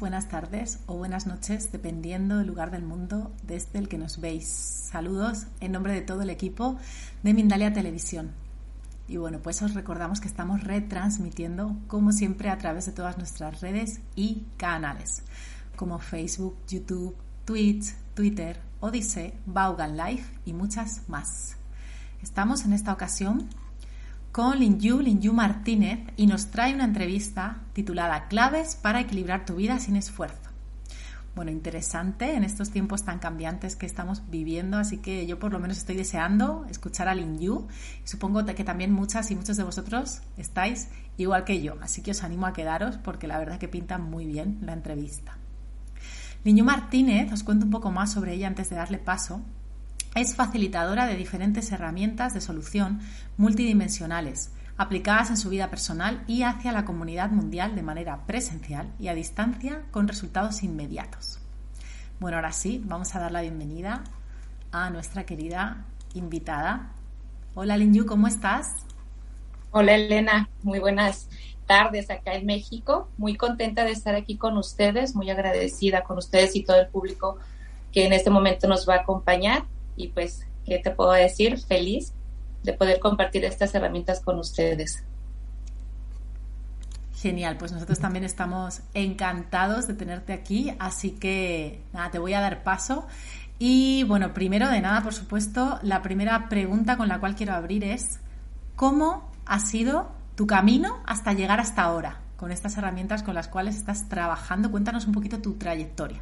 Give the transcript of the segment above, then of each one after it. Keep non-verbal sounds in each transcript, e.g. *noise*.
buenas tardes o buenas noches, dependiendo del lugar del mundo desde el que nos veis. Saludos en nombre de todo el equipo de Mindalia Televisión. Y bueno, pues os recordamos que estamos retransmitiendo, como siempre, a través de todas nuestras redes y canales, como Facebook, YouTube, Twitch, Twitter, Odyssey, Vaughan Live y muchas más. Estamos en esta ocasión con Linju, Linju Martínez, y nos trae una entrevista titulada Claves para equilibrar tu vida sin esfuerzo. Bueno, interesante en estos tiempos tan cambiantes que estamos viviendo, así que yo por lo menos estoy deseando escuchar a Linju y supongo que también muchas y muchos de vosotros estáis igual que yo, así que os animo a quedaros porque la verdad que pinta muy bien la entrevista. Linju Martínez, os cuento un poco más sobre ella antes de darle paso, es facilitadora de diferentes herramientas de solución multidimensionales aplicadas en su vida personal y hacia la comunidad mundial de manera presencial y a distancia con resultados inmediatos. Bueno, ahora sí, vamos a dar la bienvenida a nuestra querida invitada. Hola Linju, ¿cómo estás? Hola Elena, muy buenas tardes acá en México. Muy contenta de estar aquí con ustedes, muy agradecida con ustedes y todo el público que en este momento nos va a acompañar y pues, ¿qué te puedo decir? Feliz de poder compartir estas herramientas con ustedes. Genial, pues nosotros también estamos encantados de tenerte aquí, así que nada, te voy a dar paso. Y bueno, primero de nada, por supuesto, la primera pregunta con la cual quiero abrir es, ¿cómo ha sido tu camino hasta llegar hasta ahora con estas herramientas con las cuales estás trabajando? Cuéntanos un poquito tu trayectoria.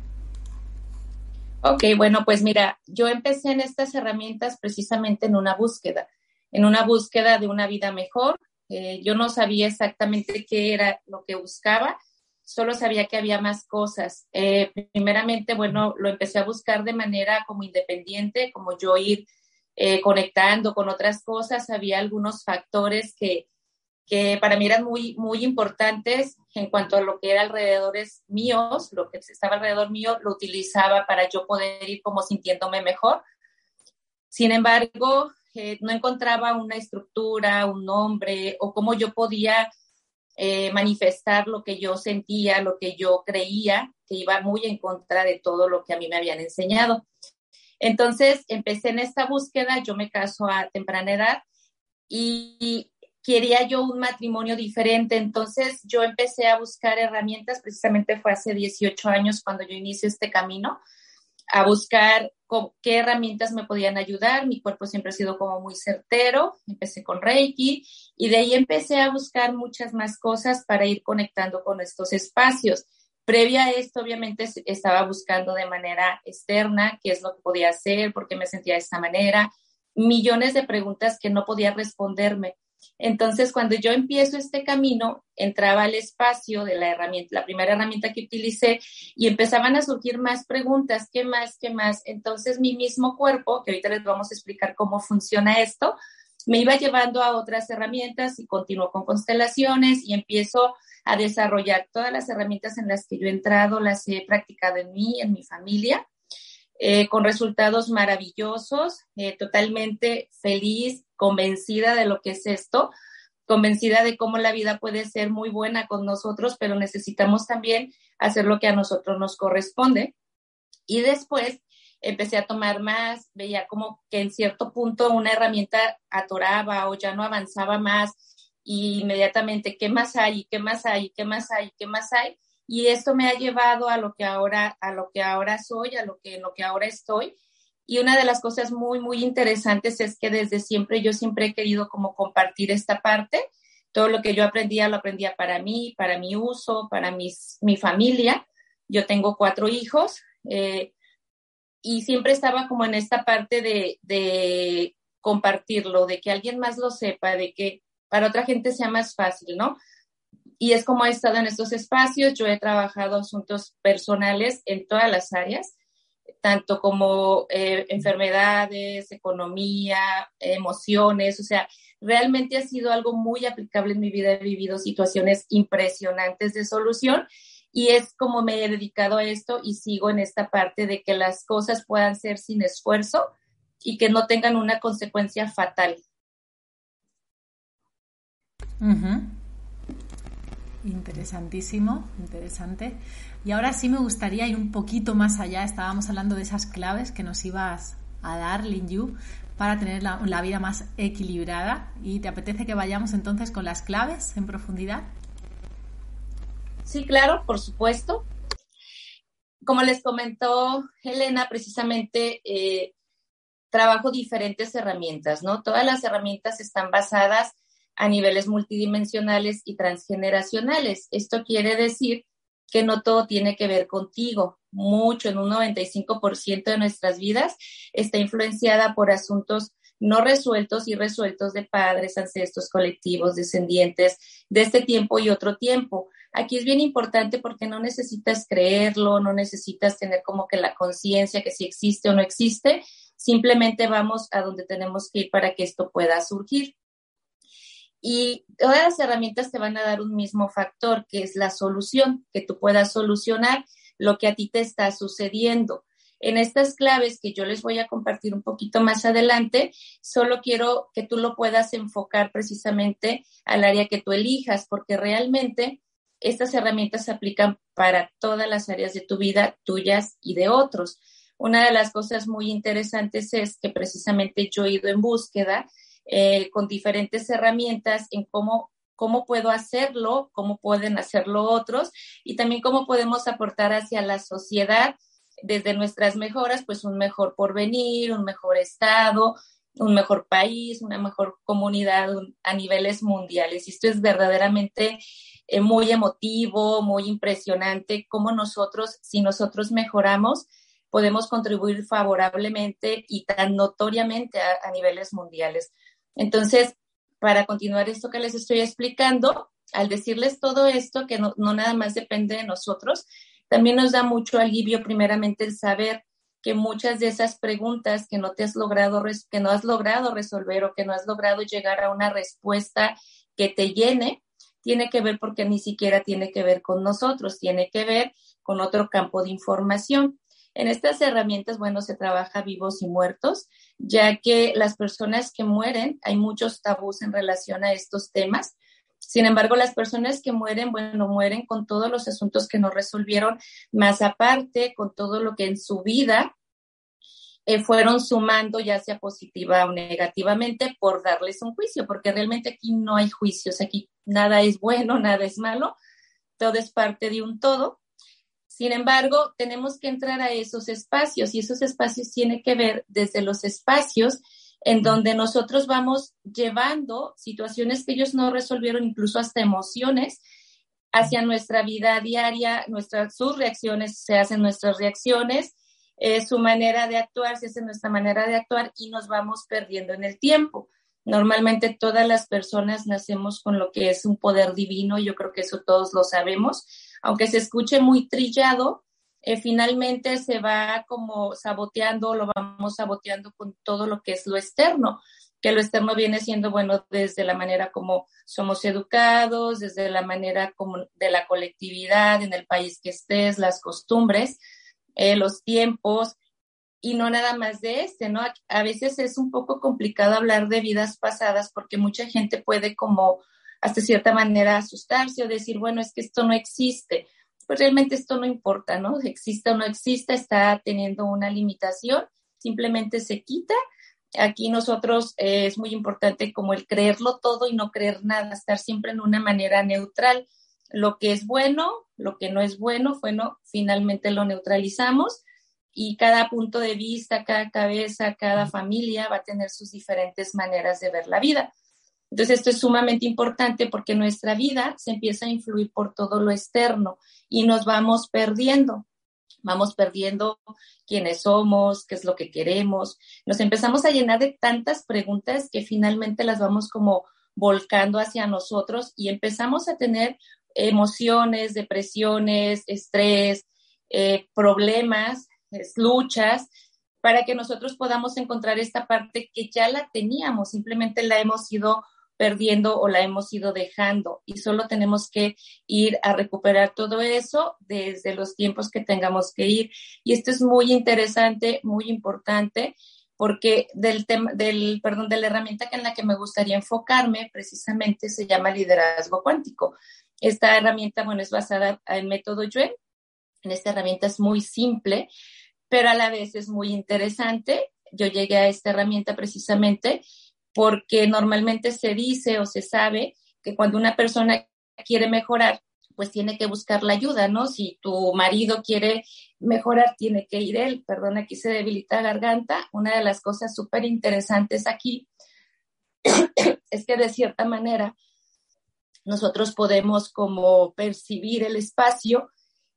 Ok, bueno, pues mira, yo empecé en estas herramientas precisamente en una búsqueda, en una búsqueda de una vida mejor. Eh, yo no sabía exactamente qué era lo que buscaba, solo sabía que había más cosas. Eh, primeramente, bueno, lo empecé a buscar de manera como independiente, como yo ir eh, conectando con otras cosas. Había algunos factores que, que para mí eran muy, muy importantes en cuanto a lo que era alrededores míos, lo que estaba alrededor mío, lo utilizaba para yo poder ir como sintiéndome mejor. Sin embargo, eh, no encontraba una estructura, un nombre o cómo yo podía eh, manifestar lo que yo sentía, lo que yo creía, que iba muy en contra de todo lo que a mí me habían enseñado. Entonces empecé en esta búsqueda, yo me caso a temprana edad y, quería yo un matrimonio diferente, entonces yo empecé a buscar herramientas, precisamente fue hace 18 años cuando yo inicié este camino, a buscar qué herramientas me podían ayudar, mi cuerpo siempre ha sido como muy certero, empecé con Reiki y de ahí empecé a buscar muchas más cosas para ir conectando con estos espacios. Previa a esto, obviamente, estaba buscando de manera externa qué es lo que podía hacer, por qué me sentía de esta manera, millones de preguntas que no podía responderme. Entonces, cuando yo empiezo este camino, entraba al espacio de la herramienta, la primera herramienta que utilicé, y empezaban a surgir más preguntas, ¿qué más, qué más? Entonces, mi mismo cuerpo, que ahorita les vamos a explicar cómo funciona esto, me iba llevando a otras herramientas y continuó con constelaciones y empiezo a desarrollar todas las herramientas en las que yo he entrado, las he practicado en mí, en mi familia, eh, con resultados maravillosos, eh, totalmente feliz, convencida de lo que es esto, convencida de cómo la vida puede ser muy buena con nosotros, pero necesitamos también hacer lo que a nosotros nos corresponde. Y después empecé a tomar más, veía como que en cierto punto una herramienta atoraba o ya no avanzaba más y inmediatamente, ¿qué más hay? ¿Qué más hay? ¿Qué más hay? ¿Qué más hay? Y esto me ha llevado a lo que ahora, a lo que ahora soy, a lo que, lo que ahora estoy. Y una de las cosas muy, muy interesantes es que desde siempre yo siempre he querido como compartir esta parte. Todo lo que yo aprendía lo aprendía para mí, para mi uso, para mis, mi familia. Yo tengo cuatro hijos eh, y siempre estaba como en esta parte de, de compartirlo, de que alguien más lo sepa, de que para otra gente sea más fácil, ¿no? Y es como he estado en estos espacios, yo he trabajado asuntos personales en todas las áreas, tanto como eh, enfermedades, economía, emociones, o sea, realmente ha sido algo muy aplicable en mi vida, he vivido situaciones impresionantes de solución y es como me he dedicado a esto y sigo en esta parte de que las cosas puedan ser sin esfuerzo y que no tengan una consecuencia fatal. Interesantísimo, interesante. Y ahora sí me gustaría ir un poquito más allá. Estábamos hablando de esas claves que nos ibas a dar, Lin Yu, para tener la, vida más equilibrada. ¿Y te apetece que vayamos entonces con las claves en profundidad? Sí, claro, por supuesto. Como les comentó Elena, precisamente eh, trabajo diferentes herramientas, ¿no? Todas las herramientas están basadas a niveles multidimensionales y transgeneracionales. Esto quiere decir que no todo tiene que ver contigo. Mucho, en un 95% de nuestras vidas, está influenciada por asuntos no resueltos y resueltos de padres, ancestros, colectivos, descendientes de este tiempo y otro tiempo. Aquí es bien importante porque no necesitas creerlo, no necesitas tener como que la conciencia que si existe o no existe, simplemente vamos a donde tenemos que ir para que esto pueda surgir. Y todas las herramientas te van a dar un mismo factor, que es la solución, que tú puedas solucionar lo que a ti te está sucediendo. En estas claves que yo les voy a compartir un poquito más adelante, solo quiero que tú lo puedas enfocar precisamente al área que tú elijas, porque realmente estas herramientas se aplican para todas las áreas de tu vida, tuyas y de otros. Una de las cosas muy interesantes es que precisamente yo he ido en búsqueda eh, con diferentes herramientas en cómo, cómo puedo hacerlo, cómo pueden hacerlo otros y también cómo podemos aportar hacia la sociedad desde nuestras mejoras, pues un mejor porvenir, un mejor estado, un mejor país, una mejor comunidad a niveles mundiales. Esto es verdaderamente eh, muy emotivo, muy impresionante, cómo nosotros, si nosotros mejoramos, podemos contribuir favorablemente y tan notoriamente a niveles mundiales. Entonces, para continuar esto que les estoy explicando, al decirles todo esto, que no, nada más depende de nosotros, también nos da mucho alivio primeramente el saber que muchas de esas preguntas que no te has logrado, que no has logrado resolver o que no has logrado llegar a una respuesta que te llene, tiene que ver porque ni siquiera tiene que ver con nosotros, tiene que ver con otro campo de información. En estas herramientas, bueno, se trabaja vivos y muertos, ya que las personas que mueren, hay muchos tabús en relación a estos temas. Sin embargo, las personas que mueren, bueno, mueren con todos los asuntos que no resolvieron, más aparte con todo lo que en su vida eh, fueron sumando, ya sea positiva o negativamente, por darles un juicio, porque realmente aquí no hay juicios, aquí nada es bueno, *laughs* nada es malo, todo es parte de un todo. Sin embargo, tenemos que entrar a esos espacios y esos espacios tienen que ver desde los espacios en donde nosotros vamos llevando situaciones que ellos no resolvieron, incluso hasta emociones, hacia nuestra vida diaria, nuestras, sus reacciones se hacen nuestras reacciones, eh, su manera de actuar se hace nuestra manera de actuar y nos vamos perdiendo en el tiempo. Normalmente todas las personas nacemos con lo que es un poder divino, yo creo que eso todos lo sabemos, aunque se escuche muy trillado, eh, finalmente se va como saboteando, lo vamos saboteando con todo lo que es lo externo, que lo externo viene siendo, bueno, desde la manera como somos educados, desde la manera como de la colectividad en el país que estés, las costumbres, eh, los tiempos, y no nada más de este, ¿no? A veces es un poco complicado hablar de vidas pasadas porque mucha gente puede como hasta cierta manera asustarse o decir, bueno, es que esto no existe. Pues realmente esto no importa, ¿no? Exista o no exista, está teniendo una limitación, simplemente se quita. Aquí nosotros eh, es muy importante como el creerlo todo y no creer nada, estar siempre en una manera neutral. Lo que es bueno, lo que no es bueno, bueno, finalmente lo neutralizamos y cada punto de vista, cada cabeza, cada familia va a tener sus diferentes maneras de ver la vida. Entonces, esto es sumamente importante porque nuestra vida se empieza a influir por todo lo externo y nos vamos perdiendo. Vamos perdiendo quiénes somos, qué es lo que queremos. Nos empezamos a llenar de tantas preguntas que finalmente las vamos como volcando hacia nosotros y empezamos a tener emociones, depresiones, estrés, eh, problemas, luchas, para que nosotros podamos encontrar esta parte que ya la teníamos, simplemente la hemos ido perdiendo o la hemos ido dejando y solo tenemos que ir a recuperar todo eso desde los tiempos que tengamos que ir. Y esto es muy interesante, muy importante porque del tema del perdón de la herramienta en la que me gustaría enfocarme precisamente se llama liderazgo cuántico. Esta herramienta, bueno, es basada en método Yuen. En esta herramienta es muy simple, pero a la vez es muy interesante. Yo llegué a esta herramienta precisamente porque normalmente se dice o se sabe que cuando una persona quiere mejorar, pues tiene que buscar la ayuda, ¿no? Si tu marido quiere mejorar, tiene que ir él. Perdón, aquí se debilita la garganta. Una de las cosas súper interesantes aquí *coughs* es que de cierta manera nosotros podemos como percibir el espacio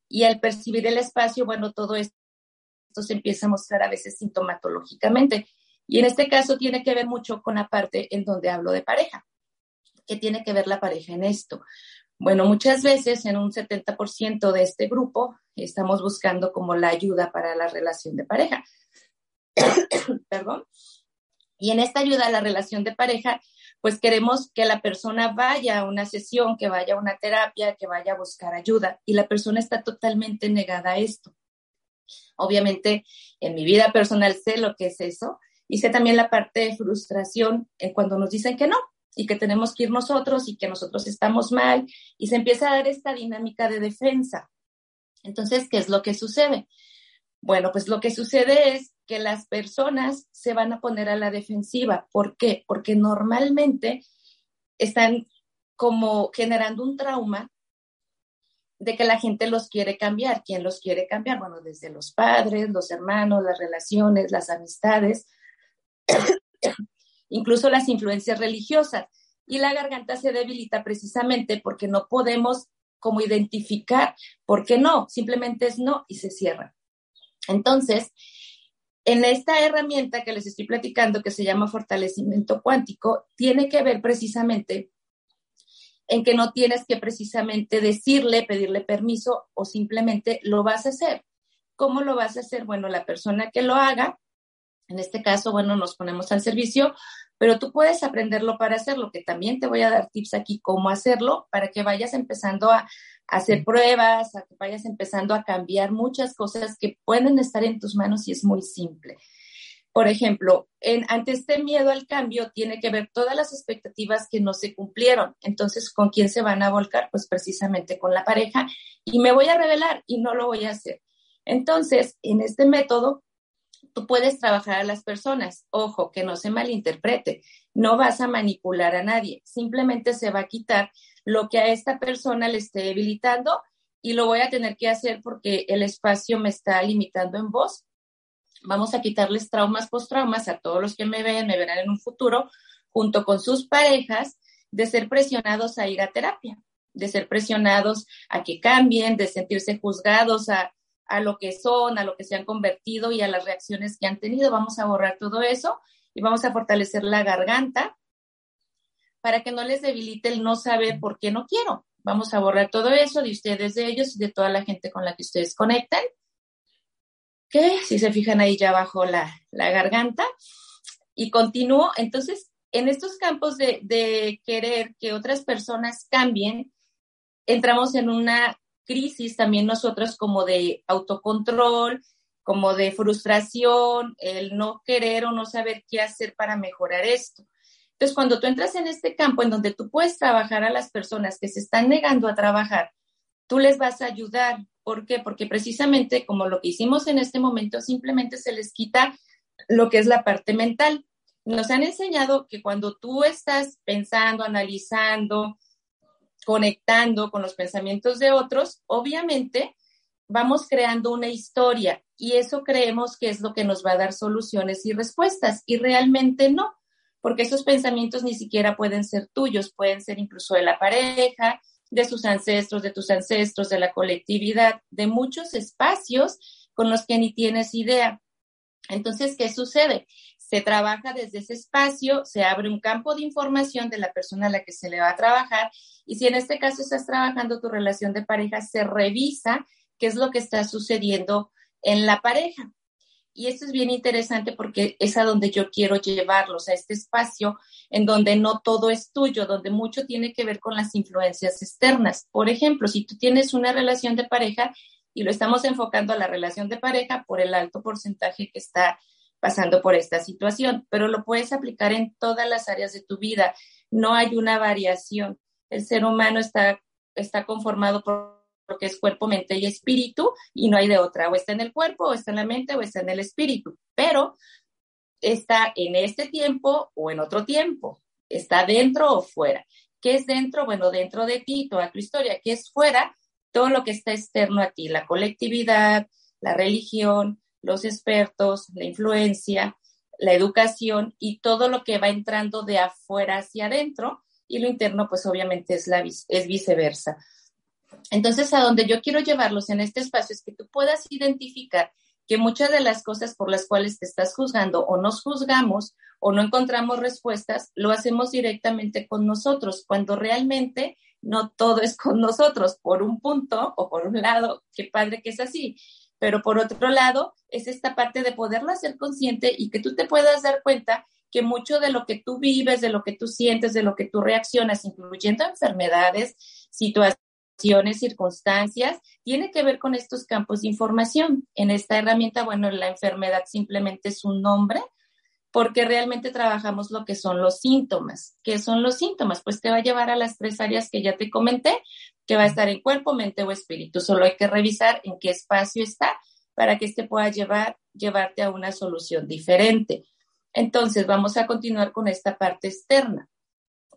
y al percibir el espacio, bueno, todo esto se empieza a mostrar a veces sintomatológicamente. Y en este caso tiene que ver mucho con la parte en donde hablo de pareja. ¿Qué tiene que ver la pareja en esto? Bueno, muchas veces en un 70% de este grupo estamos buscando como la ayuda para la relación de pareja. *coughs* Perdón. Y en esta ayuda a la relación de pareja, pues queremos que la persona vaya a una sesión, que vaya a una terapia, que vaya a buscar ayuda. Y la persona está totalmente negada a esto. Obviamente, en mi vida personal sé lo que es eso y sé también la parte de frustración cuando nos dicen que no, y que tenemos que ir nosotros y que nosotros estamos mal y se empieza a dar esta dinámica de defensa. Entonces, ¿qué es lo que sucede? Bueno, pues lo que sucede es que las personas se van a poner a la defensiva. ¿Por qué? Porque normalmente están como generando un trauma de que la gente los quiere cambiar. ¿Quién los quiere cambiar? Bueno, desde los padres, los hermanos, las relaciones, las amistades *coughs* incluso las influencias religiosas. Y la garganta se debilita precisamente porque no podemos como identificar por qué no, simplemente es no y se cierra. Entonces, en esta herramienta que les estoy platicando, que se llama fortalecimiento cuántico, tiene que ver precisamente en que no tienes que precisamente decirle, pedirle permiso o simplemente lo vas a hacer. ¿Cómo lo vas a hacer? Bueno, la persona que lo haga, en este caso, bueno, nos ponemos al servicio pero tú puedes aprenderlo para hacerlo, que también te voy a dar tips aquí cómo hacerlo para que vayas empezando a, hacer pruebas, a que vayas empezando a cambiar muchas cosas que pueden estar en tus manos y es muy simple. Por ejemplo, en, ante este miedo al cambio tiene que ver todas las expectativas que no se cumplieron. Entonces, ¿con quién se van a volcar? Pues precisamente con la pareja. Y me voy a revelar y no lo voy a hacer. Entonces, en este método tú puedes trabajar a las personas. Ojo, que no se malinterprete. No vas a manipular a nadie. Simplemente se va a quitar lo que a esta persona le esté debilitando y lo voy a tener que hacer porque el espacio me está limitando en voz. Vamos a quitarles traumas, post-traumas a todos los que me ven, me verán en un futuro, junto con sus parejas, de ser presionados a ir a terapia, de ser presionados a que cambien, de sentirse juzgados a a lo que son, a lo que se han convertido y a las reacciones que han tenido. Vamos a borrar todo eso y vamos a fortalecer la garganta para que no les debilite el no saber por qué no quiero. Vamos a borrar todo eso de ustedes, de ellos y de toda la gente con la que ustedes conectan. Que si se fijan ahí ya abajo la, la garganta. Y continúo. Entonces, en estos campos de, de querer que otras personas cambien, entramos en una crisis también nosotros como de autocontrol, como de frustración, el no querer o no saber qué hacer para mejorar esto. Entonces, cuando tú entras en este campo en donde tú puedes trabajar a las personas que se están negando a trabajar, tú les vas a ayudar. ¿Por qué? Porque precisamente como lo que hicimos en este momento, simplemente se les quita lo que es la parte mental. Nos han enseñado que cuando tú estás pensando, analizando, conectando con los pensamientos de otros, obviamente vamos creando una historia y eso creemos que es lo que nos va a dar soluciones y respuestas y realmente no, porque esos pensamientos ni siquiera pueden ser tuyos, pueden ser incluso de la pareja, de sus ancestros, de tus ancestros, de la colectividad, de muchos espacios con los que ni tienes idea. Entonces, ¿qué sucede? Se trabaja desde ese espacio, se abre un campo de información de la persona a la que se le va a trabajar y si en este caso estás trabajando tu relación de pareja, se revisa qué es lo que está sucediendo en la pareja. Y esto es bien interesante porque es a donde yo quiero llevarlos, a este espacio en donde no todo es tuyo, donde mucho tiene que ver con las influencias externas. Por ejemplo, si tú tienes una relación de pareja y lo estamos enfocando a la relación de pareja por el alto porcentaje que está pasando por esta situación, pero lo puedes aplicar en todas las áreas de tu vida. No hay una variación. El ser humano está está conformado por lo que es cuerpo, mente y espíritu, y no hay de otra, o está en el cuerpo, o está en la mente, o está en el espíritu, pero está en este tiempo o en otro tiempo, está dentro o fuera. ¿Qué es dentro? Bueno, dentro de ti, toda tu historia. ¿Qué es fuera? Todo lo que está externo a ti, la colectividad, la religión, los expertos, la influencia, la educación y todo lo que va entrando de afuera hacia adentro y lo interno pues obviamente es, la, es viceversa. Entonces, a donde yo quiero llevarlos en este espacio es que tú puedas identificar que muchas de las cosas por las cuales te estás juzgando o nos juzgamos o no encontramos respuestas, lo hacemos directamente con nosotros, cuando realmente no todo es con nosotros, por un punto o por un lado, qué padre que es así, pero por otro lado es esta parte de poderlo hacer consciente y que tú te puedas dar cuenta que mucho de lo que tú vives, de lo que tú sientes, de lo que tú reaccionas, incluyendo enfermedades, situaciones, circunstancias, tiene que ver con estos campos de información. En esta herramienta, bueno, la enfermedad simplemente es un nombre porque realmente trabajamos lo que son los síntomas. ¿Qué son los síntomas? Pues te va a llevar a las tres áreas que ya te comenté, que va a estar en cuerpo, mente o espíritu. Solo hay que revisar en qué espacio está para que este pueda llevar, llevarte a una solución diferente. Entonces, vamos a continuar con esta parte externa.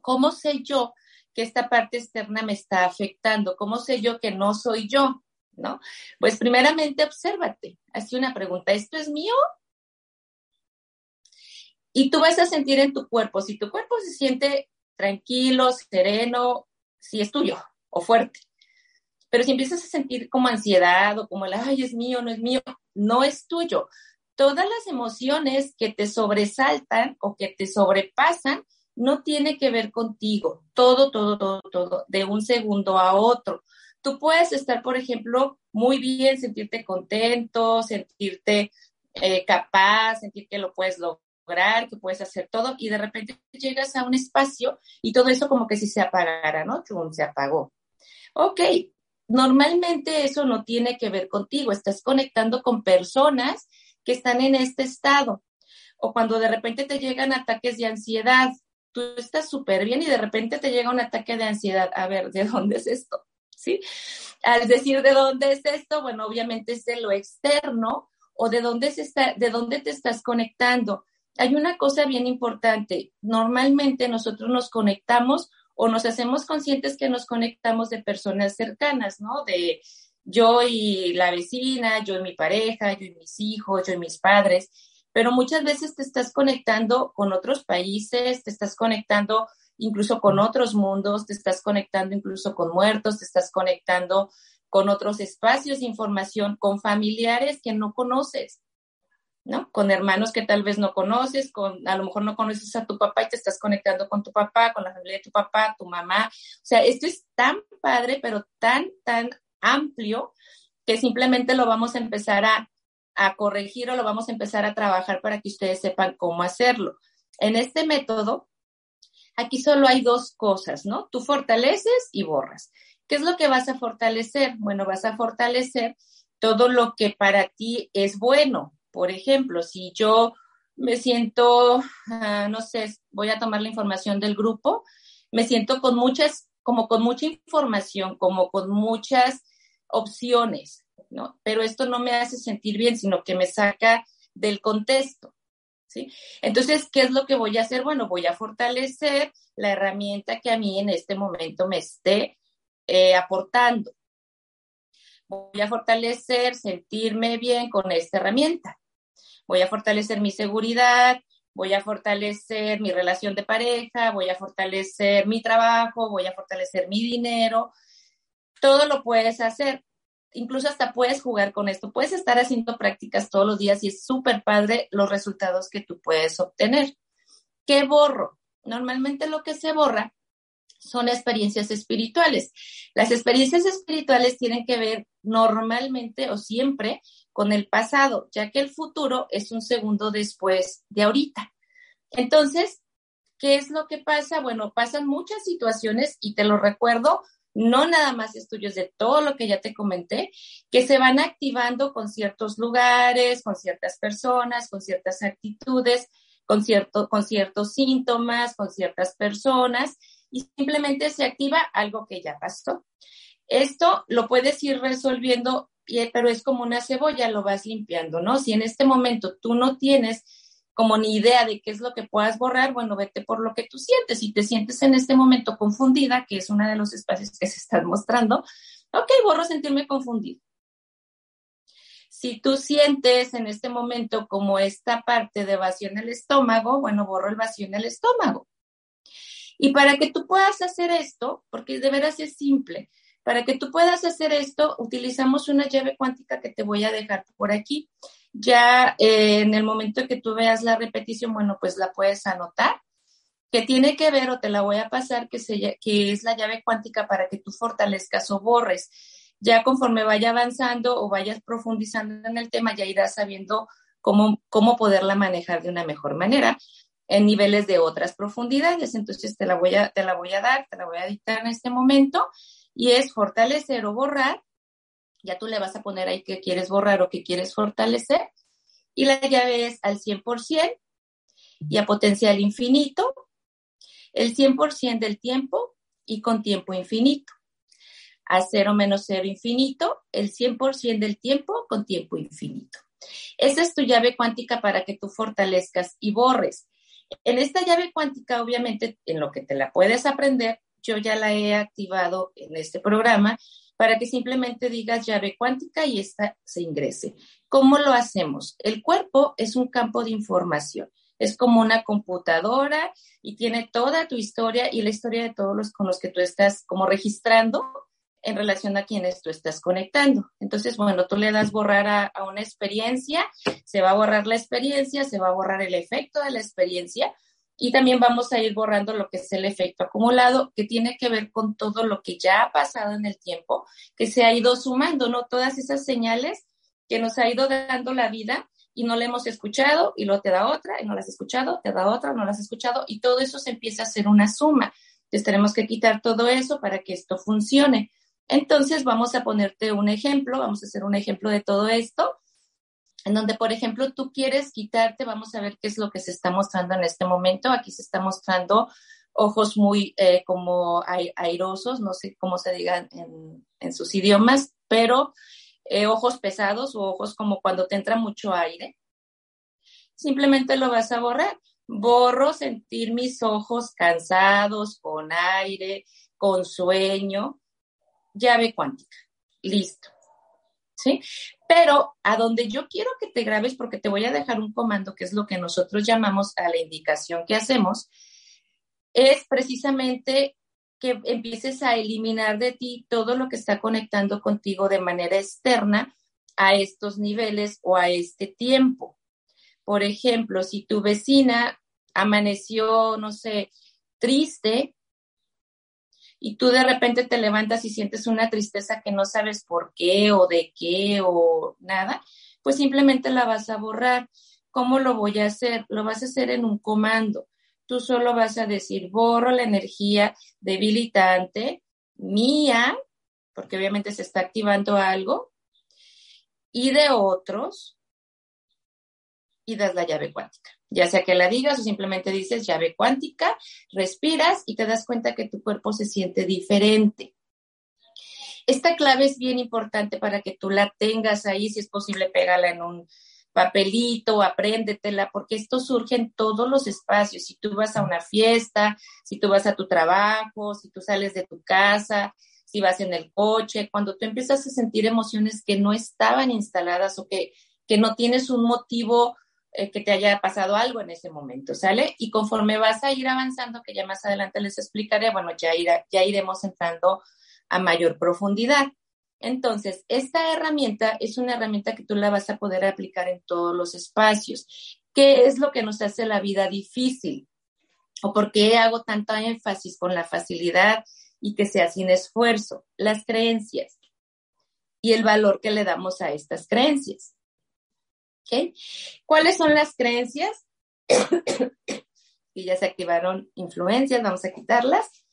¿Cómo sé yo que esta parte externa me está afectando? ¿Cómo sé yo que no soy yo? ¿No? Pues primeramente obsérvate. Hazte una pregunta, ¿esto es mío? Y tú vas a sentir en tu cuerpo, si tu cuerpo se siente tranquilo, sereno, si es tuyo o fuerte. Pero si empiezas a sentir como ansiedad o como el, ay, es mío, no es mío, no es tuyo. Todas las emociones que te sobresaltan o que te sobrepasan no tiene que ver contigo, todo, todo, todo, todo, de un segundo a otro. Tú puedes estar, por ejemplo, muy bien, sentirte contento, sentirte eh, capaz, sentir que lo puedes lograr, que puedes hacer todo, y de repente llegas a un espacio y todo eso como que si se apagara, ¿no? se apagó. Ok, normalmente eso no tiene que ver contigo, estás conectando con personas que están en este estado. O cuando de repente te llegan ataques de ansiedad, tú estás súper bien y de repente te llega un ataque de ansiedad. A ver, ¿de dónde es esto? ¿Sí? Al decir de dónde es esto, bueno, obviamente es de lo externo o de dónde, se está, de dónde te estás conectando. Hay una cosa bien importante. Normalmente nosotros nos conectamos o nos hacemos conscientes que nos conectamos de personas cercanas, ¿no? De yo y la vecina, yo y mi pareja, yo y mis hijos, yo y mis padres pero muchas veces te estás conectando con otros países, te estás conectando incluso con otros mundos, te estás conectando incluso con muertos, te estás conectando con otros espacios de información, con familiares que no conoces, ¿no? Con hermanos que tal vez no conoces, con a lo mejor no conoces a tu papá y te estás conectando con tu papá, con la familia de tu papá, tu mamá. O sea, esto es tan padre, pero tan, tan amplio que simplemente lo vamos a empezar a, a corregir o lo vamos a empezar a trabajar para que ustedes sepan cómo hacerlo. En este método, aquí solo hay dos cosas, ¿no? Tú fortaleces y borras. ¿Qué es lo que vas a fortalecer? Bueno, vas a fortalecer todo lo que para ti es bueno. Por ejemplo, si yo me siento, ah, no sé, voy a tomar la información del grupo, me siento con muchas, como con mucha información, como con muchas opciones. ¿no? Pero esto no me hace sentir bien, sino que me saca del contexto, ¿sí? Entonces, ¿qué es lo que voy a hacer? Bueno, voy a fortalecer la herramienta que a mí en este momento me esté eh, aportando. Voy a fortalecer, sentirme bien con esta herramienta. Voy a fortalecer mi seguridad, voy a fortalecer mi relación de pareja, voy a fortalecer mi trabajo, voy a fortalecer mi dinero. Todo lo puedes hacer incluso hasta puedes jugar con esto, puedes estar haciendo prácticas todos los días y es súper padre los resultados que tú puedes obtener. ¿Qué borro? Normalmente lo que se borra son experiencias espirituales. Las experiencias espirituales tienen que ver normalmente o siempre con el pasado, ya que el futuro es un segundo después de ahorita. Entonces, ¿qué es lo que pasa? Bueno, pasan muchas situaciones y te lo recuerdo no nada más estudios de todo lo que ya te comenté, que se van activando con ciertos lugares, con ciertas personas, con ciertas actitudes, con, cierto, con ciertos síntomas, con ciertas personas, y simplemente se activa algo que ya pasó. Esto lo puedes ir resolviendo, pero es como una cebolla, lo vas limpiando, ¿no? Si en este momento tú no tienes como ni idea de qué es lo que puedas borrar, bueno, vete por lo que tú sientes. Si te sientes en este momento confundida, que es uno de los espacios que se están mostrando, ok, borro sentirme confundido. Si tú sientes en este momento como esta parte de vacío en el estómago, bueno, borro el vacío en el estómago. Y para que tú puedas hacer esto, porque de veras es simple, para que tú puedas hacer esto, utilizamos una llave cuántica que te voy a dejar por aquí. Ya eh, en el momento que tú veas la repetición, bueno, pues la puedes anotar, que tiene que ver, o te la voy a pasar, que, que es la llave cuántica para que tú fortalezcas o borres. Ya conforme vaya avanzando o vayas profundizando en el tema, ya irás sabiendo cómo, cómo poderla manejar de una mejor manera en niveles de otras profundidades. Entonces te la voy a, te la voy a dar, te la voy a dictar en este momento y es fortalecer o borrar ya tú le vas a poner ahí que quieres borrar o que quieres fortalecer. Y la llave es al 100% y a potencial infinito, el 100% del tiempo y con tiempo infinito. A cero menos cero infinito, el 100% del tiempo con tiempo infinito. Esa es tu llave cuántica para que tú fortalezcas y borres. En esta llave cuántica, obviamente, en lo que te la puedes aprender, yo ya la he activado en este programa para que simplemente digas llave cuántica y esta se ingrese. ¿Cómo lo hacemos? El cuerpo es un campo de información. Es como una computadora y tiene toda tu historia y la historia de todos los con los que tú estás como registrando en relación a quienes tú estás conectando. Entonces, bueno, tú le das borrar a, una experiencia, se va a borrar la experiencia, se va a borrar el efecto de la experiencia, y también vamos a ir borrando lo que es el efecto acumulado, que tiene que ver con todo lo que ya ha pasado en el tiempo, que se ha ido sumando, ¿no? Todas esas señales que nos ha ido dando la vida y no le hemos escuchado y luego te da otra y no las has escuchado, te da otra, no las has escuchado y todo eso se empieza a hacer una suma. Entonces tenemos que quitar todo eso para que esto funcione. Entonces vamos a ponerte un ejemplo, vamos a hacer un ejemplo de todo esto en donde, por ejemplo, tú quieres quitarte, vamos a ver qué es lo que se está mostrando en este momento. Aquí se está mostrando ojos muy eh, como airosos, no sé cómo se digan en, sus idiomas, pero eh, ojos pesados o ojos como cuando te entra mucho aire. Simplemente lo vas a borrar. Borro sentir mis ojos cansados, con aire, con sueño. Llave cuántica. Listo. ¿sí? Pero a donde yo quiero que te grabes, porque te voy a dejar un comando, que es lo que nosotros llamamos a la indicación que hacemos, es precisamente que empieces a eliminar de ti todo lo que está conectando contigo de manera externa a estos niveles o a este tiempo. Por ejemplo, si tu vecina amaneció, no sé, triste, y tú de repente te levantas y sientes una tristeza que no sabes por qué o de qué o nada, pues simplemente la vas a borrar. ¿Cómo lo voy a hacer? Lo vas a hacer en un comando. Tú solo vas a decir, borro la energía debilitante mía, porque obviamente se está activando algo, y de otros, y das la llave cuántica ya sea que la digas o simplemente dices llave cuántica, respiras y te das cuenta que tu cuerpo se siente diferente. Esta clave es bien importante para que tú la tengas ahí, si es posible, pégala en un papelito, apréndetela, porque esto surge en todos los espacios. Si tú vas a una fiesta, si tú vas a tu trabajo, si tú sales de tu casa, si vas en el coche, cuando tú empiezas a sentir emociones que no estaban instaladas o que, que no tienes un motivo eh, que te haya pasado algo en ese momento, ¿sale? Y conforme vas a ir avanzando, que ya más adelante les explicaré, bueno, ya, ya iremos entrando a mayor profundidad. Entonces, esta herramienta es una herramienta que tú la vas a poder aplicar en todos los espacios. ¿Qué es lo que nos hace la vida difícil? ¿O por qué hago tanto énfasis con la facilidad y que sea sin esfuerzo? Las creencias y el valor que le damos a estas creencias. ¿Okay? ¿Cuáles son las creencias? *coughs* y ya se activaron influencias, vamos a quitarlas.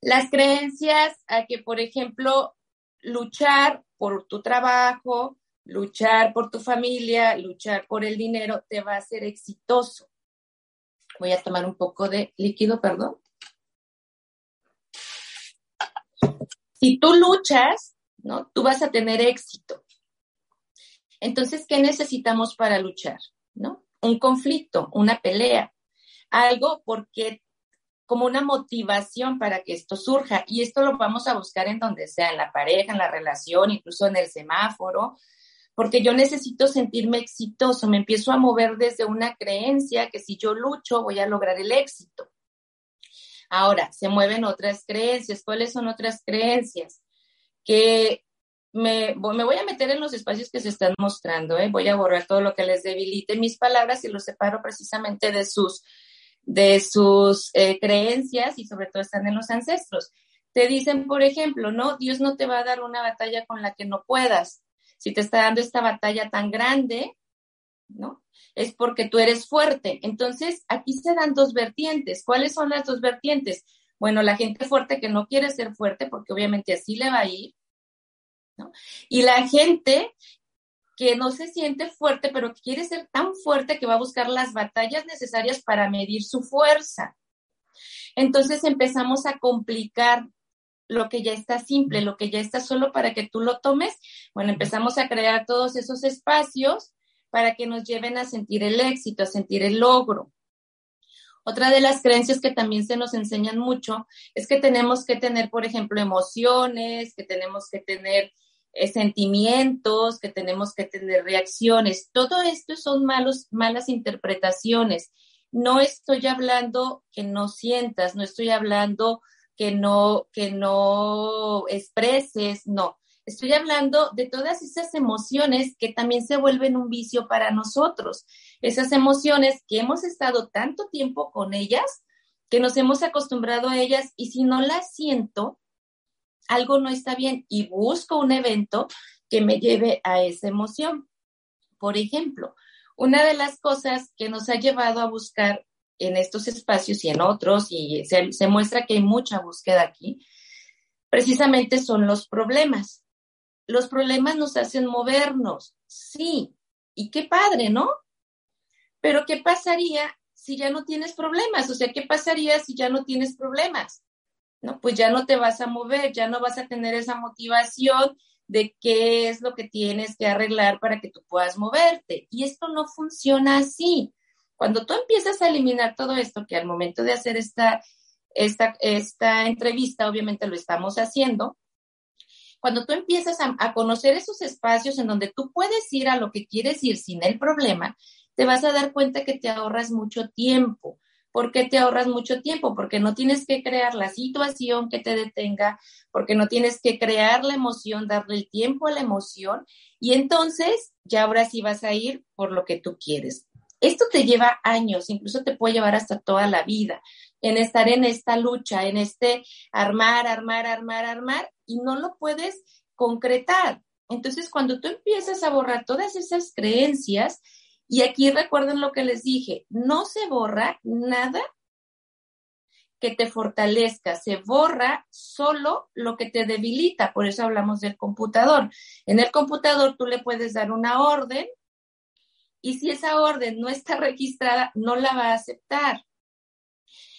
Las creencias a que, por ejemplo, luchar por tu trabajo, luchar por tu familia, luchar por el dinero, te va a hacer exitoso. Voy a tomar un poco de líquido, perdón. Si tú luchas, ¿no? Tú vas a tener éxito. Entonces, ¿qué necesitamos para luchar? ¿No? Un conflicto, una pelea, algo porque como una motivación para que esto surja. Y esto lo vamos a buscar en donde sea, en la pareja, en la relación, incluso en el semáforo, porque yo necesito sentirme exitoso, me empiezo a mover desde una creencia que si yo lucho voy a lograr el éxito. Ahora, se mueven otras creencias. ¿Cuáles son otras creencias? Que me, voy a meter en los espacios que se están mostrando, ¿eh? voy a borrar todo lo que les debilite mis palabras y los separo precisamente de sus, de sus eh, creencias y sobre todo están en los ancestros. Te dicen, por ejemplo, no, Dios no te va a dar una batalla con la que no puedas si te está dando esta batalla tan grande, ¿no? Es porque tú eres fuerte. Entonces, aquí se dan dos vertientes. ¿Cuáles son las dos vertientes? Bueno, la gente fuerte que no quiere ser fuerte, porque obviamente así le va a ir, ¿no? Y la gente que no se siente fuerte, pero que quiere ser tan fuerte que va a buscar las batallas necesarias para medir su fuerza. Entonces empezamos a complicar lo que ya está simple, lo que ya está solo para que tú lo tomes, bueno, empezamos a crear todos esos espacios para que nos lleven a sentir el éxito, a sentir el logro. Otra de las creencias que también se nos enseñan mucho es que tenemos que tener, por ejemplo, emociones, que tenemos que tener eh, sentimientos, que tenemos que tener reacciones. Todo esto son malos, malas interpretaciones. No estoy hablando que no sientas, no estoy hablando que no, que no expreses, no. Estoy hablando de todas esas emociones que también se vuelven un vicio para nosotros. Esas emociones que hemos estado tanto tiempo con ellas, que nos hemos acostumbrado a ellas y si no las siento, algo no está bien y busco un evento que me lleve a esa emoción. Por ejemplo, una de las cosas que nos ha llevado a buscar en estos espacios y en otros, y se, muestra que hay mucha búsqueda aquí, precisamente son los problemas. Los problemas nos hacen movernos, sí, y qué padre, ¿no? Pero ¿qué pasaría si ya no tienes problemas? O sea, ¿qué pasaría si ya no tienes problemas? No, pues ya no te vas a mover, ya no vas a tener esa motivación de qué es lo que tienes que arreglar para que tú puedas moverte. Y esto no funciona así. Cuando tú empiezas a eliminar todo esto, que al momento de hacer esta, esta, esta entrevista, obviamente lo estamos haciendo, cuando tú empiezas a, a, conocer esos espacios en donde tú puedes ir a lo que quieres ir sin el problema, te vas a dar cuenta que te ahorras mucho tiempo. ¿Por qué te ahorras mucho tiempo? Porque no tienes que crear la situación que te detenga, porque no tienes que crear la emoción, darle el tiempo a la emoción y entonces ya ahora sí vas a ir por lo que tú quieres. Esto te lleva años, incluso te puede llevar hasta toda la vida, en estar en esta lucha, en este armar, armar, armar, armar, y no lo puedes concretar. Entonces, cuando tú empiezas a borrar todas esas creencias, y aquí recuerden lo que les dije, no se borra nada que te fortalezca, se borra solo lo que te debilita, por eso hablamos del computador. En el computador tú le puedes dar una orden y si esa orden no está registrada, no la va a aceptar.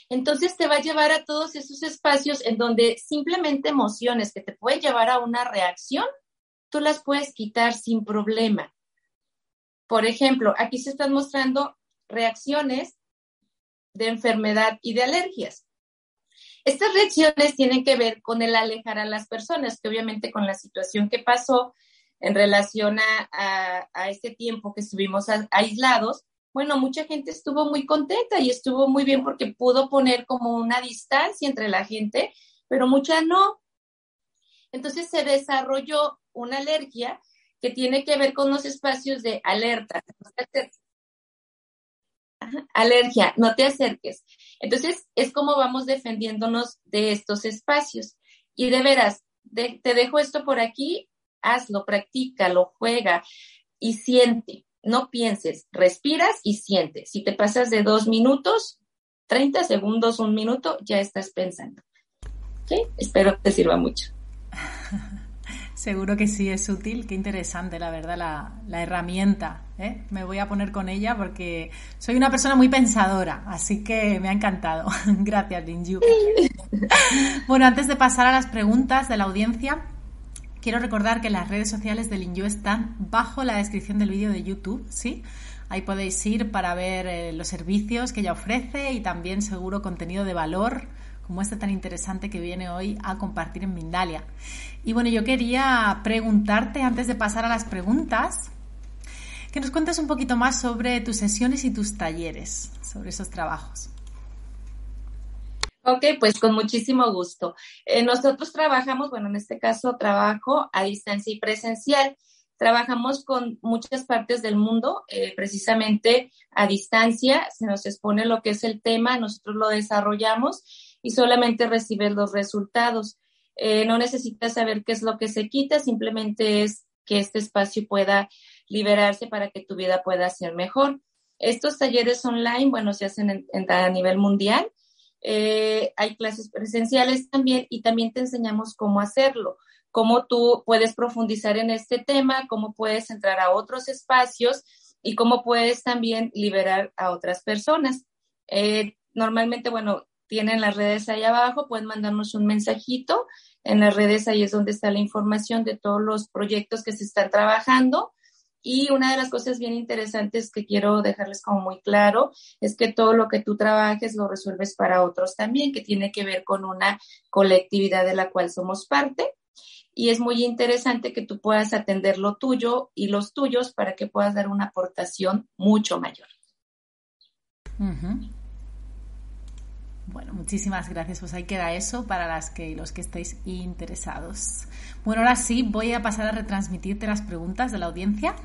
Entonces te va a llevar a todos esos espacios en donde simplemente emociones que te pueden llevar a una reacción, tú las puedes quitar sin problema. Por ejemplo, aquí se están mostrando reacciones de enfermedad y de alergias. Estas reacciones tienen que ver con el alejar a las personas, que obviamente con la situación que pasó en relación a, este tiempo que estuvimos aislados, bueno, mucha gente estuvo muy contenta y estuvo muy bien porque pudo poner como una distancia entre la gente, pero mucha no. Entonces se desarrolló una alergia que tiene que ver con los espacios de alerta. alergia, no te acerques. Entonces es como vamos defendiéndonos de estos espacios. Y de veras, te dejo esto por aquí hazlo, practícalo, juega y siente. No pienses, respiras y siente. Si te pasas de dos minutos, 30 segundos, un minuto, ya estás pensando. Espero que te sirva mucho. Seguro que sí, es útil. Qué interesante, la verdad, la, herramienta. ¿eh? Me voy a poner con ella porque soy una persona muy pensadora, así que me ha encantado. *laughs* Gracias, Linju. *laughs* bueno, antes de pasar a las preguntas de la audiencia, quiero recordar que las redes sociales de Linju están bajo la descripción del vídeo de YouTube, ¿sí? Ahí podéis ir para ver eh, los servicios que ella ofrece y también seguro contenido de valor como este tan interesante que viene hoy a compartir en Mindalia. Y bueno, yo quería preguntarte, antes de pasar a las preguntas, que nos cuentes un poquito más sobre tus sesiones y tus talleres, sobre esos trabajos. Ok, pues con muchísimo gusto. Eh, nosotros trabajamos, bueno, en este caso trabajo a distancia y presencial. Trabajamos con muchas partes del mundo, eh, precisamente a distancia, se nos expone lo que es el tema, nosotros lo desarrollamos y solamente recibes los resultados. Eh, no necesitas saber qué es lo que se quita, simplemente es que este espacio pueda liberarse para que tu vida pueda ser mejor. Estos talleres online, bueno, se hacen a nivel mundial. Eh, hay clases presenciales también y también te enseñamos cómo hacerlo cómo tú puedes profundizar en este tema, cómo puedes entrar a otros espacios y cómo puedes también liberar a otras personas. Eh, normalmente, bueno, tienen las redes ahí abajo, pueden mandarnos un mensajito. En las redes ahí es donde está la información de todos los proyectos que se están trabajando. Y una de las cosas bien interesantes que quiero dejarles como muy claro es que todo lo que tú trabajes lo resuelves para otros también, que tiene que ver con una colectividad de la cual somos parte y es muy interesante que tú puedas atender lo tuyo y los tuyos para que puedas dar una aportación mucho mayor. Bueno, muchísimas gracias. Pues ahí queda eso para las que los que estéis interesados. Bueno, ahora sí voy a pasar a retransmitirte las preguntas de la audiencia.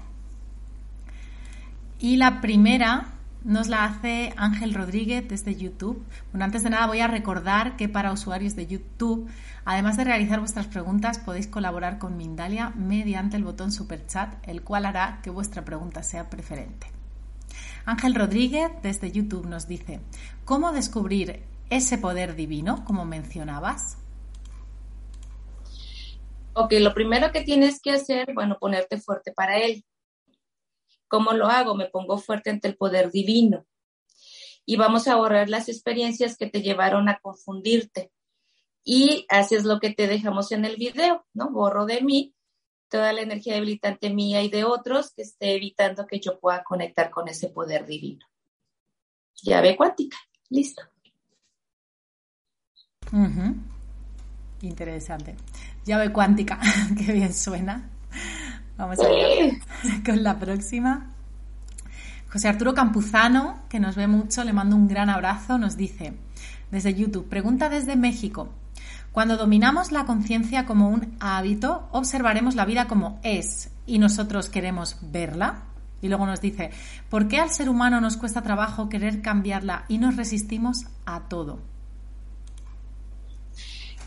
Y la primera nos la hace Ángel Rodríguez desde YouTube. Bueno, antes de nada voy a recordar que para usuarios de YouTube, además de realizar vuestras preguntas, podéis colaborar con Mindalia mediante el botón Super Chat, el cual hará que vuestra pregunta sea preferente. Ángel Rodríguez desde YouTube nos dice, ¿cómo descubrir ese poder divino, como mencionabas? Ok, lo primero que tienes que hacer, bueno, ponerte fuerte para él. ¿Cómo lo hago? Me pongo fuerte ante el poder divino. Y vamos a borrar las experiencias que te llevaron a confundirte. Y haces lo que te dejamos en el video, ¿no? Borro de mí toda la energía debilitante mía y de otros que esté evitando que yo pueda conectar con ese poder divino. Llave cuántica. Listo. Interesante. Llave cuántica. *laughs* Qué bien suena. Vamos a ver con la próxima. José Arturo Campuzano, que nos ve mucho, le mando un gran abrazo, nos dice desde YouTube, pregunta desde México. Cuando dominamos la conciencia como un hábito, observaremos la vida como es y nosotros queremos verla. Y luego nos dice, ¿por qué al ser humano nos cuesta trabajo querer cambiarla y nos resistimos a todo?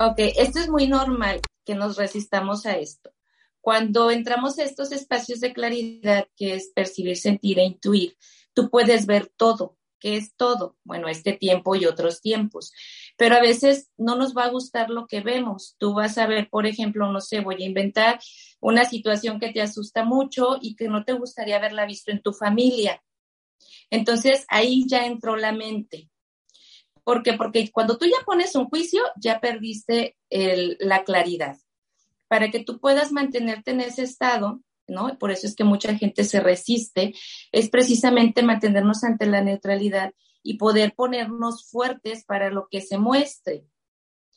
Ok, esto es muy normal que nos resistamos a esto. Cuando entramos a estos espacios de claridad, que es percibir, sentir e intuir, tú puedes ver todo. ¿Qué es todo? Bueno, este tiempo y otros tiempos. Pero a veces no nos va a gustar lo que vemos. Tú vas a ver, por ejemplo, no sé, voy a inventar una situación que te asusta mucho y que no te gustaría haberla visto en tu familia. Entonces ahí ya entró la mente. ¿Por qué? Porque cuando tú ya pones un juicio, ya perdiste la claridad para que tú puedas mantenerte en ese estado, ¿no? Por eso es que mucha gente se resiste, es precisamente mantenernos ante la neutralidad y poder ponernos fuertes para lo que se muestre,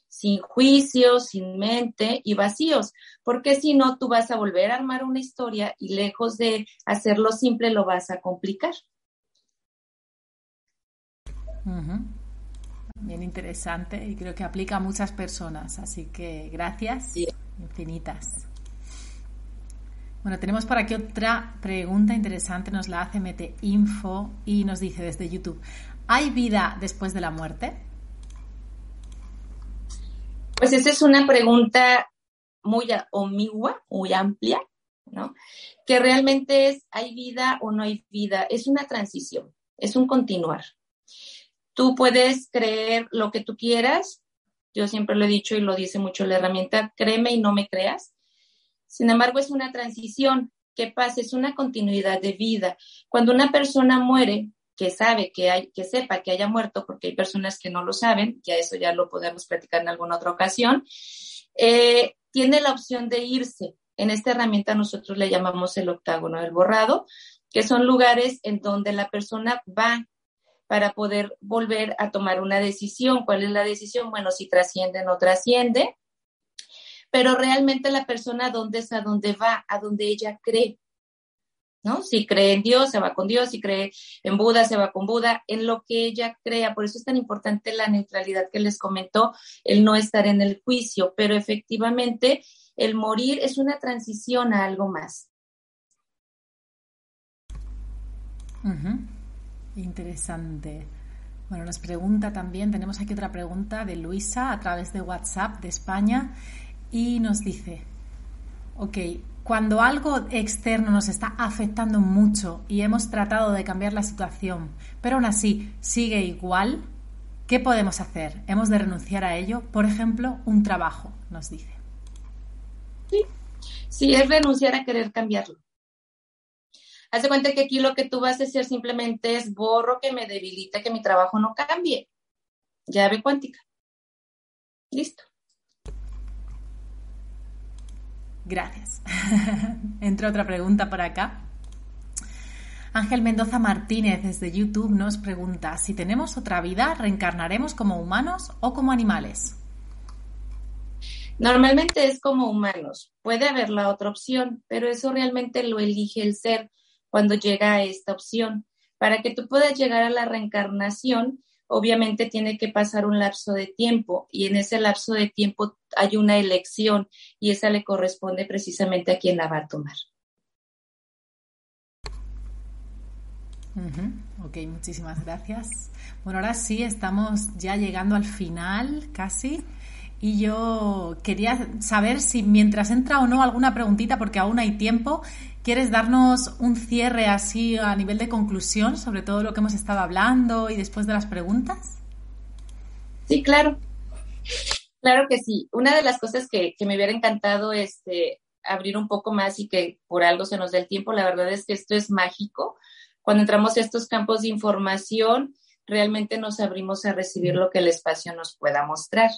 sin juicios, sin mente y vacíos, porque si no, tú vas a volver a armar una historia y lejos de hacerlo simple, lo vas a complicar. Bien interesante y creo que aplica a muchas personas, así que gracias infinitas. Bueno, tenemos por aquí otra pregunta interesante, nos la hace Mete Info y nos dice desde YouTube, ¿hay vida después de la muerte? Pues esa es una pregunta muy omigua, muy amplia, ¿no? Que realmente es, ¿hay vida o no hay vida? Es una transición, es un continuar. Tú puedes creer lo que tú quieras, yo siempre lo he dicho y lo dice mucho la herramienta, créeme y no me creas. Sin embargo, es una transición. ¿Qué pasa? Es una continuidad de vida. Cuando una persona muere, que sabe que hay, que sepa que haya muerto, porque hay personas que no lo saben, ya eso ya lo podemos platicar en alguna otra ocasión, eh, tiene la opción de irse. En esta herramienta nosotros le llamamos el octágono del borrado, que son lugares en donde la persona va para poder volver a tomar una decisión. ¿Cuál es la decisión? Bueno, si trasciende o no trasciende, pero realmente la persona dónde es a dónde va, a dónde ella cree. ¿No? Si cree en Dios, se va con Dios, si cree en Buda, se va con Buda, en lo que ella crea. Por eso es tan importante la neutralidad que les comentó, el no estar en el juicio, pero efectivamente el morir es una transición a algo más. Interesante. Bueno, nos pregunta también, tenemos aquí otra pregunta de Luisa a través de WhatsApp de España y nos dice, ok, cuando algo externo nos está afectando mucho y hemos tratado de cambiar la situación, pero aún así sigue igual, ¿qué podemos hacer? ¿Hemos de renunciar a ello? Por ejemplo, un trabajo, nos dice. Sí, sí es renunciar a querer cambiarlo. Haz de cuenta que aquí lo que tú vas a hacer simplemente es borro que me debilita, que mi trabajo no cambie. Llave cuántica. Listo. Gracias. *laughs* Entra otra pregunta por acá. Ángel Mendoza Martínez desde YouTube nos pregunta, si tenemos otra vida, ¿reencarnaremos como humanos o como animales? Normalmente es como humanos. Puede haber la otra opción, pero eso realmente lo elige el ser cuando llega a esta opción. Para que tú puedas llegar a la reencarnación, obviamente tiene que pasar un lapso de tiempo y en ese lapso de tiempo hay una elección y esa le corresponde precisamente a quien la va a tomar. Ok, muchísimas gracias. Bueno, ahora sí, estamos ya llegando al final casi. Y yo quería saber si mientras entra o no alguna preguntita, porque aún hay tiempo, ¿Quieres darnos un cierre así a nivel de conclusión sobre todo lo que hemos estado hablando y después de las preguntas? Sí, claro. Claro que sí. Una de las cosas que, me hubiera encantado este, abrir un poco más y que por algo se nos dé el tiempo, la verdad es que esto es mágico. Cuando entramos a estos campos de información, realmente nos abrimos a recibir lo que el espacio nos pueda mostrar.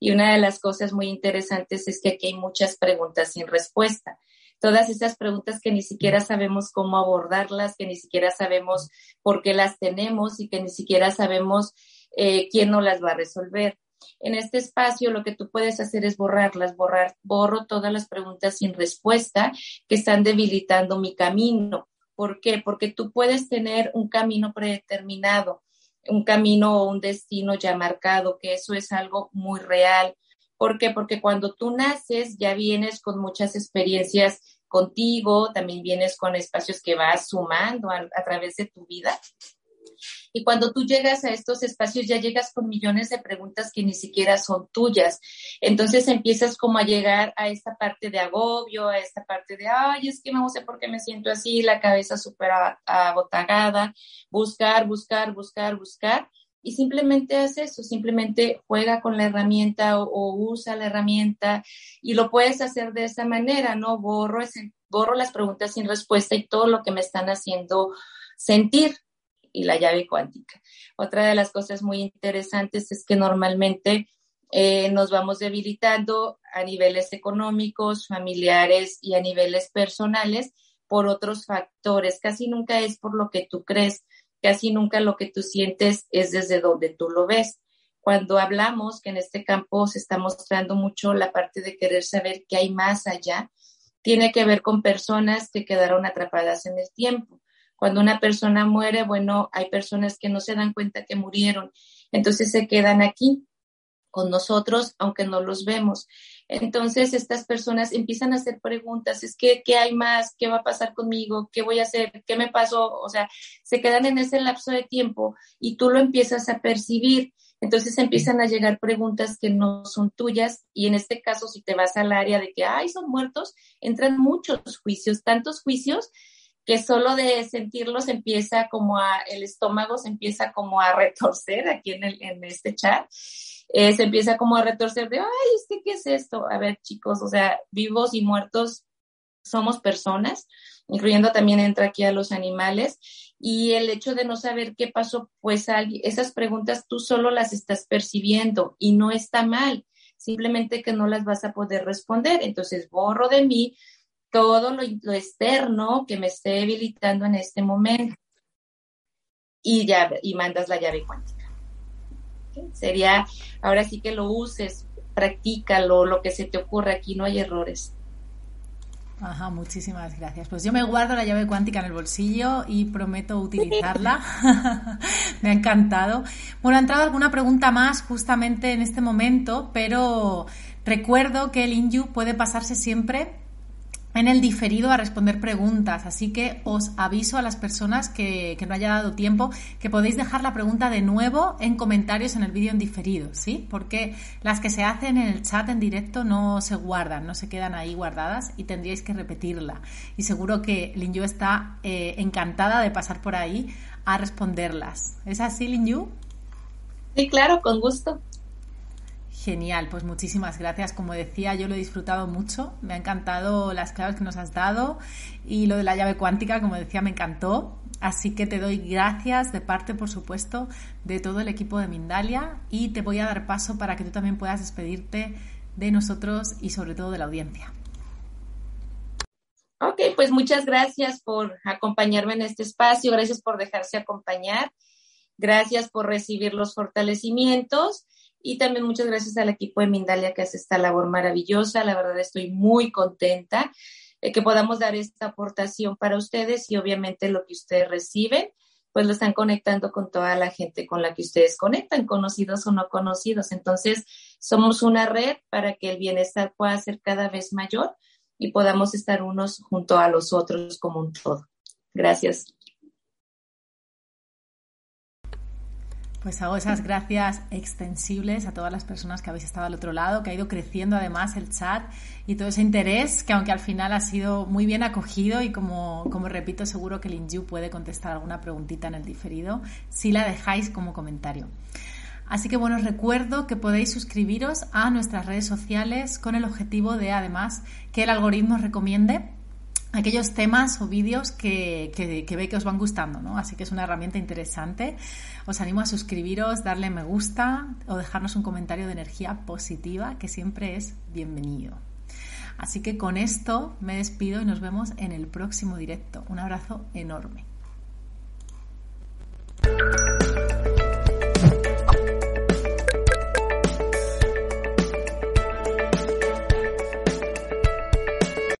Y una de las cosas muy interesantes es que aquí hay muchas preguntas sin respuesta todas esas preguntas que ni siquiera sabemos cómo abordarlas, que ni siquiera sabemos por qué las tenemos y que ni siquiera sabemos eh, quién nos las va a resolver. En este espacio lo que tú puedes hacer es borrarlas, borrar, borro todas las preguntas sin respuesta que están debilitando mi camino. ¿Por qué? Porque tú puedes tener un camino predeterminado, un camino o un destino ya marcado, que eso es algo muy real. ¿Por qué? Porque cuando tú naces ya vienes con muchas experiencias contigo, también vienes con espacios que vas sumando a, través de tu vida. Y cuando tú llegas a estos espacios, ya llegas con millones de preguntas que ni siquiera son tuyas. Entonces empiezas como a llegar a esta parte de agobio, a esta parte de, ay, es que no sé por qué me siento así, la cabeza súper abotagada, buscar, buscar, buscar, buscar y simplemente hace eso, simplemente juega con la herramienta o, usa la herramienta y lo puedes hacer de esa manera, ¿no? Borro, borro las preguntas sin respuesta y todo lo que me están haciendo sentir y la llave cuántica. Otra de las cosas muy interesantes es que normalmente eh, nos vamos debilitando a niveles económicos, familiares y a niveles personales por otros factores. Casi nunca es por lo que tú crees, casi nunca lo que tú sientes es desde donde tú lo ves. Cuando hablamos que en este campo se está mostrando mucho la parte de querer saber qué hay más allá, tiene que ver con personas que quedaron atrapadas en el tiempo. Cuando una persona muere, bueno, hay personas que no se dan cuenta que murieron, entonces se quedan aquí con nosotros, aunque no los vemos. Entonces estas personas empiezan a hacer preguntas, es que, ¿qué hay más? ¿Qué va a pasar conmigo? ¿Qué voy a hacer? ¿Qué me pasó? O sea, se quedan en ese lapso de tiempo y tú lo empiezas a percibir. Entonces empiezan a llegar preguntas que no son tuyas y en este caso si te vas al área de que, ay, son muertos, entran muchos juicios, tantos juicios que solo de sentirlos empieza como a, el estómago se empieza como a retorcer aquí en, el, en este chat eh, se empieza como a retorcer de, ay, ¿este qué es esto? A ver, chicos, o sea, vivos y muertos somos personas, incluyendo también entra aquí a los animales, y el hecho de no saber qué pasó, pues esas preguntas tú solo las estás percibiendo y no está mal, simplemente que no las vas a poder responder. Entonces borro de mí todo lo, externo que me esté debilitando en este momento y, ya, y mandas la llave cuántica. Sería, ahora sí que lo uses, practícalo, lo que se te ocurra, aquí no hay errores. Ajá, muchísimas gracias. Pues yo me guardo la llave cuántica en el bolsillo y prometo utilizarla. *laughs* me ha encantado. Bueno, ha entrado alguna pregunta más justamente en este momento, pero recuerdo que el Inju puede pasarse siempre en el diferido a responder preguntas. Así que os aviso a las personas que, no haya dado tiempo que podéis dejar la pregunta de nuevo en comentarios en el vídeo en diferido, ¿sí? Porque las que se hacen en el chat en directo no se guardan, no se quedan ahí guardadas y tendríais que repetirla. Y seguro que Linju está eh, encantada de pasar por ahí a responderlas. ¿Es así, Linju? Sí, claro, con gusto. Genial, pues muchísimas gracias. Como decía, yo lo he disfrutado mucho. Me ha encantado las claves que nos has dado y lo de la llave cuántica, como decía, me encantó. Así que te doy gracias de parte, por supuesto, de todo el equipo de Mindalia y te voy a dar paso para que tú también puedas despedirte de nosotros y sobre todo de la audiencia. Ok, pues muchas gracias por acompañarme en este espacio, gracias por dejarse acompañar, gracias por recibir los fortalecimientos y también muchas gracias al equipo de Mindalia que hace esta labor maravillosa. La verdad estoy muy contenta de que podamos dar esta aportación para ustedes y obviamente lo que ustedes reciben, pues lo están conectando con toda la gente con la que ustedes conectan, conocidos o no conocidos. Entonces, somos una red para que el bienestar pueda ser cada vez mayor y podamos estar unos junto a los otros como un todo. Gracias. Pues hago esas gracias extensibles a todas las personas que habéis estado al otro lado, que ha ido creciendo además el chat y todo ese interés que aunque al final ha sido muy bien acogido y como, como repito, seguro que el Inju puede contestar alguna preguntita en el diferido si la dejáis como comentario. Así que bueno, os recuerdo que podéis suscribiros a nuestras redes sociales con el objetivo de además que el algoritmo os recomiende aquellos temas o vídeos que, que, ve que os van gustando, ¿no? Así que es una herramienta interesante. Os animo a suscribiros, darle me gusta o dejarnos un comentario de energía positiva que siempre es bienvenido. Así que con esto me despido y nos vemos en el próximo directo. Un abrazo enorme.